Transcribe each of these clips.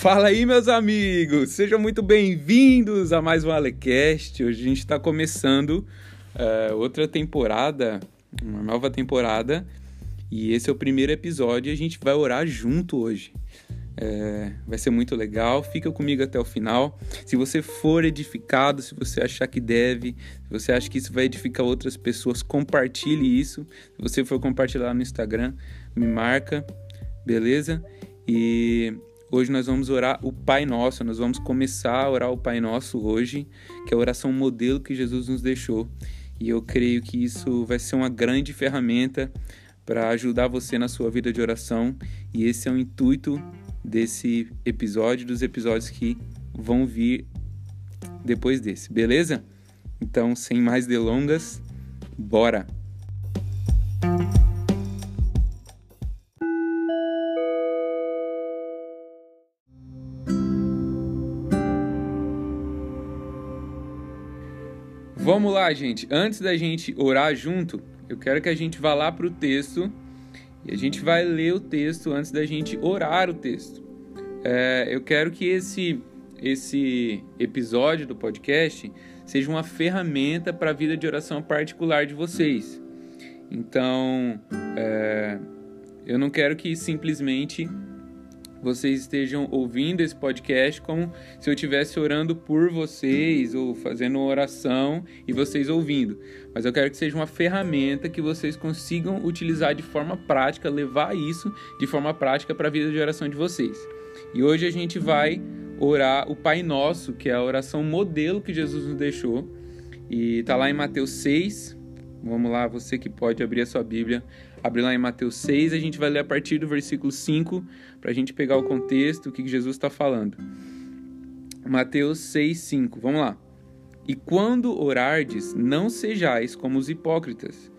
Fala aí, meus amigos! Sejam muito bem-vindos a mais um Alecast. Hoje a gente está começando uh, outra temporada, uma nova temporada, e esse é o primeiro episódio e a gente vai orar junto hoje. É, vai ser muito legal. Fica comigo até o final. Se você for edificado, se você achar que deve, se você acha que isso vai edificar outras pessoas, compartilhe isso. Se você for compartilhar no Instagram, me marca, beleza? E hoje nós vamos orar o Pai Nosso. Nós vamos começar a orar o Pai Nosso hoje, que é a oração modelo que Jesus nos deixou. E eu creio que isso vai ser uma grande ferramenta para ajudar você na sua vida de oração. E esse é o intuito desse episódio, dos episódios que vão vir depois desse, beleza? Então, sem mais delongas, bora! Vamos lá, gente. Antes da gente orar junto, eu quero que a gente vá lá para o texto e a gente vai ler o texto antes da gente orar o texto. É, eu quero que esse, esse episódio do podcast seja uma ferramenta para a vida de oração particular de vocês. Então, é, eu não quero que simplesmente vocês estejam ouvindo esse podcast como se eu estivesse orando por vocês ou fazendo oração e vocês ouvindo. Mas eu quero que seja uma ferramenta que vocês consigam utilizar de forma prática, levar isso de forma prática para a vida de oração de vocês. E hoje a gente vai orar o Pai Nosso, que é a oração modelo que Jesus nos deixou. E está lá em Mateus 6. Vamos lá, você que pode abrir a sua Bíblia Abre lá em Mateus 6, a gente vai ler a partir do versículo 5 para a gente pegar o contexto, o que Jesus está falando. Mateus 6, 5, vamos lá. E quando orardes, não sejais como os hipócritas,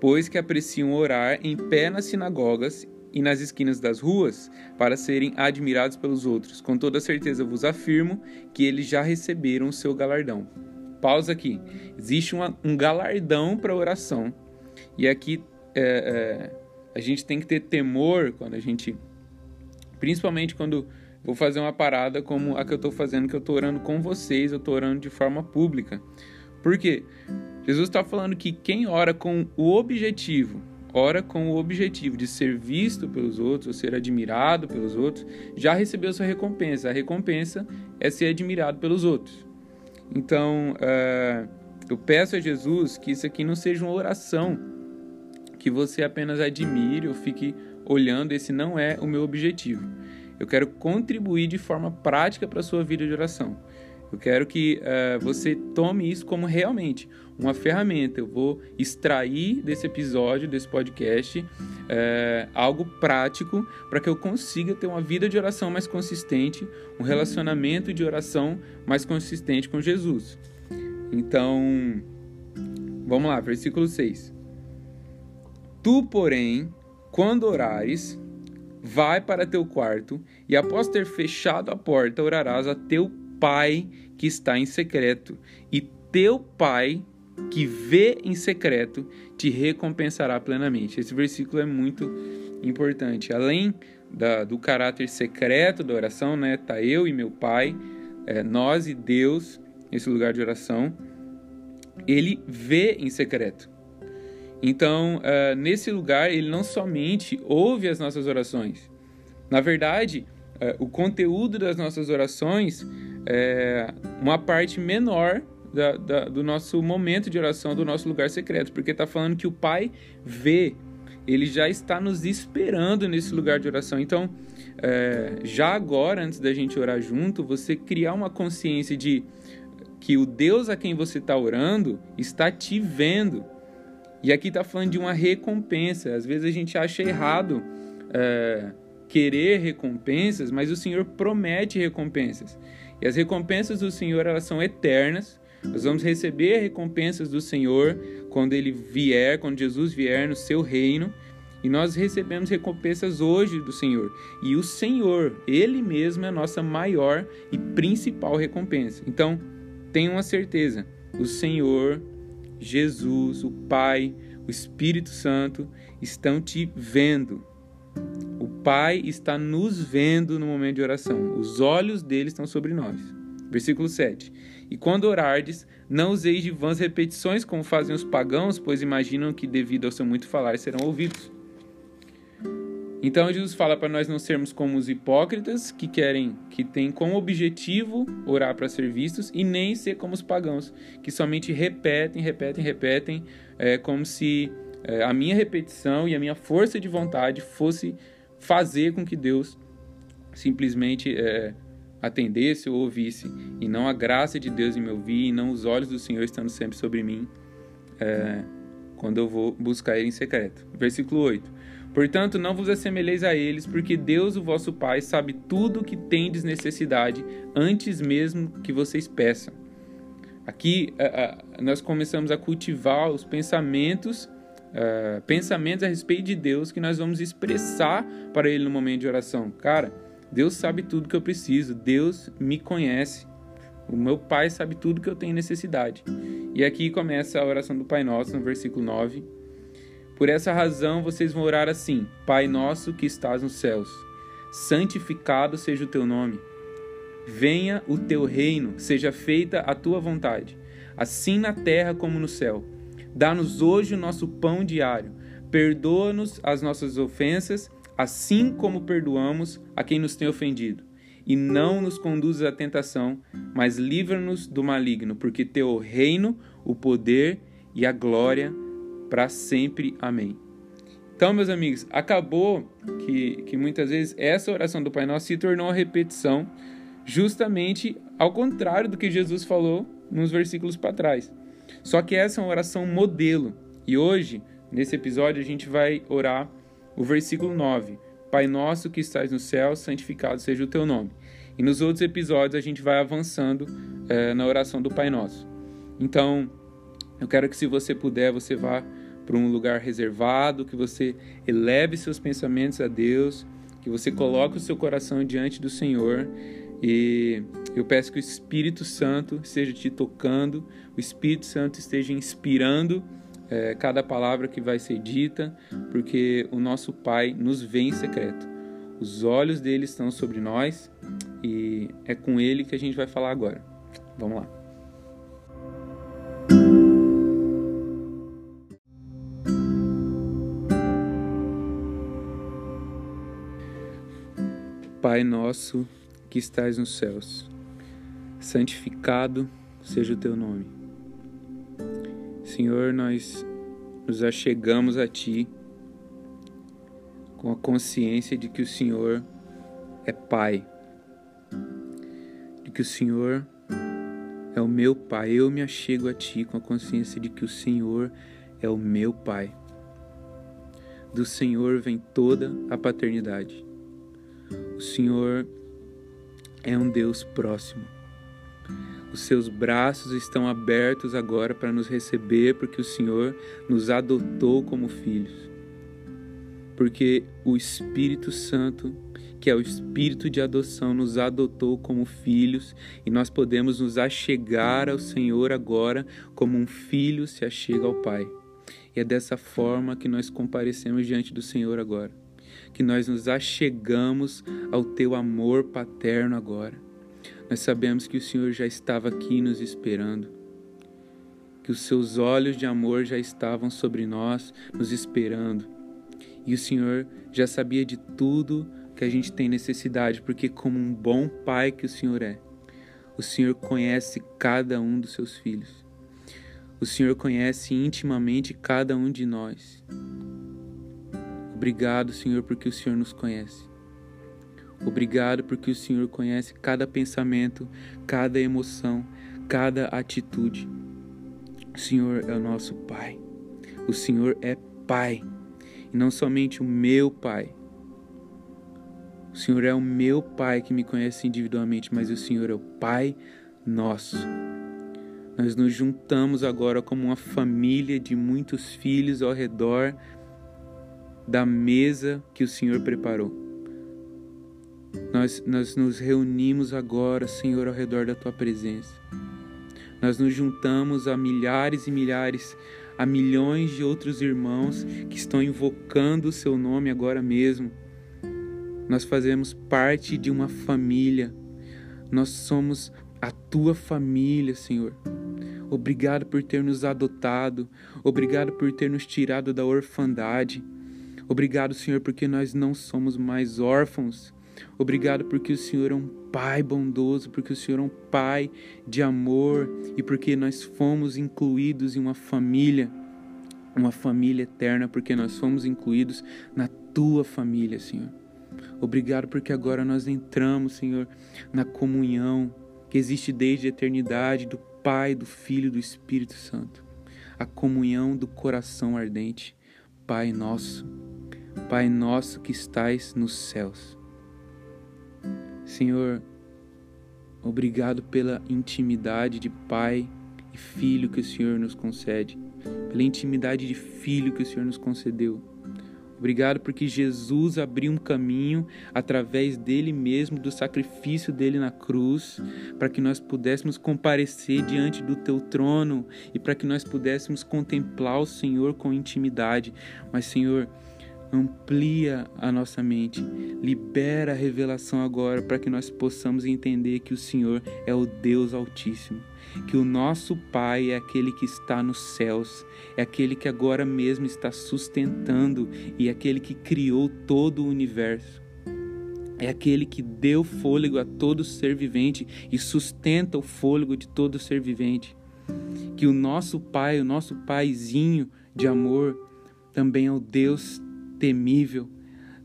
pois que apreciam orar em pé nas sinagogas e nas esquinas das ruas, para serem admirados pelos outros. Com toda certeza vos afirmo que eles já receberam o seu galardão. Pausa aqui. Existe uma, um galardão para oração. E aqui é, é, a gente tem que ter temor quando a gente. Principalmente quando vou fazer uma parada como a que eu estou fazendo, que eu estou orando com vocês, eu estou orando de forma pública. Por quê? Jesus está falando que quem ora com o objetivo, ora com o objetivo de ser visto pelos outros, ou ser admirado pelos outros, já recebeu sua recompensa. A recompensa é ser admirado pelos outros. Então, uh, eu peço a Jesus que isso aqui não seja uma oração que você apenas admire ou fique olhando, esse não é o meu objetivo. Eu quero contribuir de forma prática para a sua vida de oração. Eu quero que uh, você tome isso como realmente uma ferramenta. Eu vou extrair desse episódio, desse podcast, uh, algo prático para que eu consiga ter uma vida de oração mais consistente, um relacionamento de oração mais consistente com Jesus. Então, vamos lá, versículo 6. Tu, porém, quando orares, vai para teu quarto e após ter fechado a porta, orarás a teu pai que está em secreto, e teu pai que vê em secreto te recompensará plenamente. Esse versículo é muito importante. Além da, do caráter secreto da oração, né? Tá eu e meu pai, é, nós e Deus nesse lugar de oração. Ele vê em secreto. Então, uh, nesse lugar, ele não somente ouve as nossas orações. Na verdade, uh, o conteúdo das nossas orações é uma parte menor da, da, do nosso momento de oração, do nosso lugar secreto, porque está falando que o Pai vê, ele já está nos esperando nesse lugar de oração. Então, é, já agora, antes da gente orar junto, você criar uma consciência de que o Deus a quem você está orando está te vendo e aqui está falando de uma recompensa. Às vezes a gente acha errado é, querer recompensas, mas o Senhor promete recompensas. E as recompensas do Senhor elas são eternas. Nós vamos receber recompensas do Senhor quando Ele vier, quando Jesus vier no seu reino. E nós recebemos recompensas hoje do Senhor. E o Senhor, Ele mesmo é a nossa maior e principal recompensa. Então, tenha uma certeza: o Senhor Jesus, o Pai, o Espírito Santo estão te vendo. O Pai está nos vendo no momento de oração. Os olhos dele estão sobre nós. Versículo 7. E quando orardes, não useis de vãs repetições como fazem os pagãos, pois imaginam que devido ao seu muito falar serão ouvidos. Então Jesus fala para nós não sermos como os hipócritas que querem, que têm como objetivo orar para ser vistos, e nem ser como os pagãos que somente repetem, repetem, repetem, é, como se é, a minha repetição e a minha força de vontade fosse fazer com que Deus simplesmente é, atendesse ou ouvisse, e não a graça de Deus em me ouvir, e não os olhos do Senhor estando sempre sobre mim, é, quando eu vou buscar Ele em secreto. Versículo 8. Portanto, não vos assemelheis a eles, porque Deus, o vosso Pai, sabe tudo o que tendes necessidade antes mesmo que vocês peçam. Aqui nós começamos a cultivar os pensamentos, uh, pensamentos a respeito de Deus que nós vamos expressar para Ele no momento de oração. Cara, Deus sabe tudo que eu preciso, Deus me conhece. O meu Pai sabe tudo que eu tenho necessidade. E aqui começa a oração do Pai Nosso, no versículo 9 por essa razão vocês vão orar assim: Pai nosso que estás nos céus, santificado seja o teu nome. Venha o teu reino, seja feita a tua vontade, assim na terra como no céu. Dá-nos hoje o nosso pão diário. Perdoa-nos as nossas ofensas, assim como perdoamos a quem nos tem ofendido. E não nos conduzas à tentação, mas livra-nos do maligno, porque teu reino, o poder e a glória para sempre. Amém. Então, meus amigos, acabou que, que muitas vezes essa oração do Pai Nosso se tornou uma repetição, justamente ao contrário do que Jesus falou nos versículos para trás. Só que essa é uma oração modelo. E hoje, nesse episódio, a gente vai orar o versículo 9: Pai nosso que estás no céu, santificado seja o teu nome. E nos outros episódios a gente vai avançando é, na oração do Pai Nosso. Então, eu quero que, se você puder, você vá para um lugar reservado, que você eleve seus pensamentos a Deus, que você coloque o seu coração diante do Senhor. E eu peço que o Espírito Santo esteja te tocando, o Espírito Santo esteja inspirando é, cada palavra que vai ser dita, porque o nosso Pai nos vê em secreto. Os olhos dele estão sobre nós e é com ele que a gente vai falar agora. Vamos lá. Pai nosso que estais nos céus, santificado seja o teu nome. Senhor, nós nos achegamos a Ti com a consciência de que o Senhor é Pai, de que o Senhor é o meu Pai. Eu me achego a Ti com a consciência de que o Senhor é o meu Pai. Do Senhor vem toda a paternidade. O Senhor é um Deus próximo. Os seus braços estão abertos agora para nos receber, porque o Senhor nos adotou como filhos. Porque o Espírito Santo, que é o Espírito de adoção, nos adotou como filhos e nós podemos nos achegar ao Senhor agora como um filho se achega ao Pai. E é dessa forma que nós comparecemos diante do Senhor agora que nós nos achegamos ao teu amor paterno agora. Nós sabemos que o Senhor já estava aqui nos esperando, que os seus olhos de amor já estavam sobre nós, nos esperando. E o Senhor já sabia de tudo que a gente tem necessidade, porque, como um bom pai que o Senhor é, o Senhor conhece cada um dos seus filhos. O Senhor conhece intimamente cada um de nós. Obrigado, Senhor, porque o Senhor nos conhece. Obrigado porque o Senhor conhece cada pensamento, cada emoção, cada atitude. O Senhor é o nosso Pai. O Senhor é Pai. E não somente o meu Pai. O Senhor é o meu Pai que me conhece individualmente, mas o Senhor é o Pai nosso. Nós nos juntamos agora como uma família de muitos filhos ao redor da mesa que o Senhor preparou. Nós, nós nos reunimos agora, Senhor, ao redor da tua presença. Nós nos juntamos a milhares e milhares, a milhões de outros irmãos que estão invocando o seu nome agora mesmo, Nós fazemos parte de uma família. Nós somos a tua família, Senhor. Obrigado por ter nos adotado. Obrigado por ter nos tirado da orfandade. Obrigado, Senhor, porque nós não somos mais órfãos. Obrigado porque o Senhor é um Pai bondoso, porque o Senhor é um Pai de amor e porque nós fomos incluídos em uma família, uma família eterna, porque nós fomos incluídos na tua família, Senhor. Obrigado porque agora nós entramos, Senhor, na comunhão que existe desde a eternidade do Pai, do Filho e do Espírito Santo. A comunhão do coração ardente. Pai nosso, Pai nosso que estais nos céus. Senhor, obrigado pela intimidade de Pai e Filho que o Senhor nos concede, pela intimidade de Filho que o Senhor nos concedeu. Obrigado porque Jesus abriu um caminho através dele mesmo, do sacrifício dele na cruz, para que nós pudéssemos comparecer diante do teu trono e para que nós pudéssemos contemplar o Senhor com intimidade. Mas, Senhor, amplia a nossa mente, libera a revelação agora para que nós possamos entender que o Senhor é o Deus Altíssimo, que o nosso Pai é aquele que está nos céus, é aquele que agora mesmo está sustentando e é aquele que criou todo o universo. É aquele que deu fôlego a todo ser vivente e sustenta o fôlego de todo ser vivente. Que o nosso Pai, o nosso Paizinho de amor, também é o Deus temível,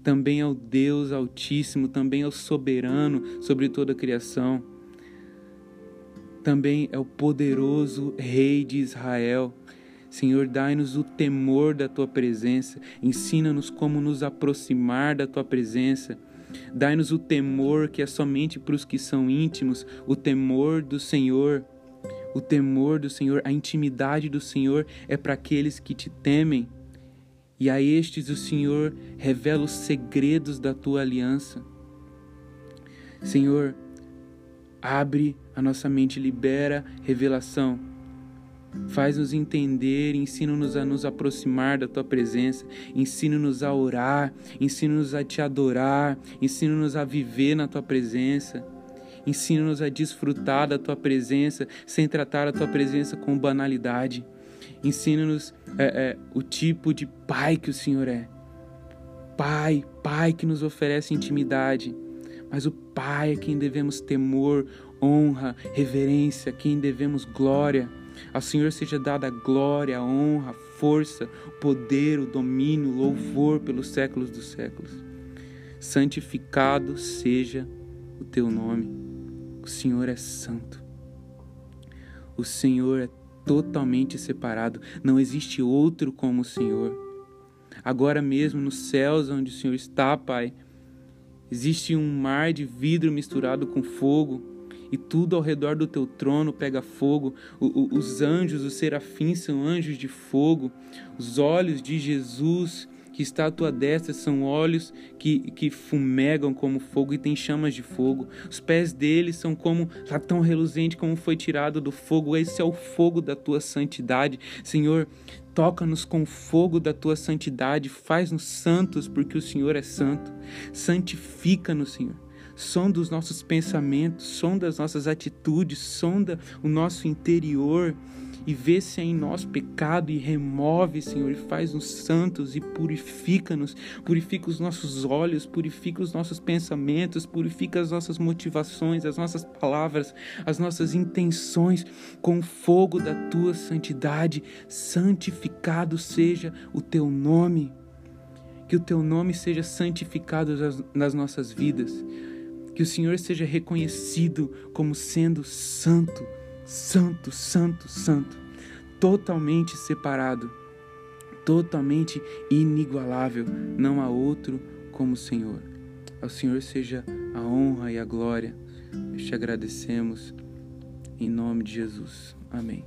também é o Deus Altíssimo, também é o soberano sobre toda a criação, também é o poderoso Rei de Israel. Senhor, dai-nos o temor da tua presença, ensina-nos como nos aproximar da tua presença. Dai-nos o temor que é somente para os que são íntimos, o temor do Senhor. O temor do Senhor, a intimidade do Senhor é para aqueles que te temem e a estes o Senhor revela os segredos da tua aliança. Senhor, abre a nossa mente, libera revelação. Faz-nos entender, ensina-nos a nos aproximar da tua presença, ensina-nos a orar, ensina-nos a te adorar, ensina-nos a viver na tua presença. Ensina-nos a desfrutar da tua presença sem tratar a tua presença com banalidade. Ensina-nos é, é, o tipo de pai que o Senhor é. Pai, pai que nos oferece intimidade. Mas o pai é quem devemos temor, honra, reverência, quem devemos glória. Ao Senhor seja dada glória, honra, força, poder, o domínio, louvor pelos séculos dos séculos. Santificado seja o teu nome. O Senhor é santo. O Senhor é totalmente separado. Não existe outro como o Senhor. Agora mesmo nos céus onde o Senhor está, Pai, existe um mar de vidro misturado com fogo e tudo ao redor do teu trono pega fogo. O, o, os anjos, os serafins são anjos de fogo. Os olhos de Jesus que está à tua destra são olhos que, que fumegam como fogo e têm chamas de fogo. Os pés dele são como latão reluzente, como foi tirado do fogo. Esse é o fogo da tua santidade. Senhor, toca-nos com o fogo da tua santidade, faz-nos santos, porque o Senhor é santo. Santifica-nos, Senhor sonda os nossos pensamentos, sonda as nossas atitudes, sonda o nosso interior e vê se é em nós pecado e remove, Senhor, e faz-nos santos e purifica-nos, purifica os nossos olhos, purifica os nossos pensamentos, purifica as nossas motivações, as nossas palavras, as nossas intenções com o fogo da tua santidade. Santificado seja o teu nome. Que o teu nome seja santificado nas nossas vidas. Que o Senhor seja reconhecido como sendo santo santo, santo, santo, totalmente separado, totalmente inigualável, não há outro como o Senhor. Ao Senhor seja a honra e a glória. Te agradecemos em nome de Jesus. Amém.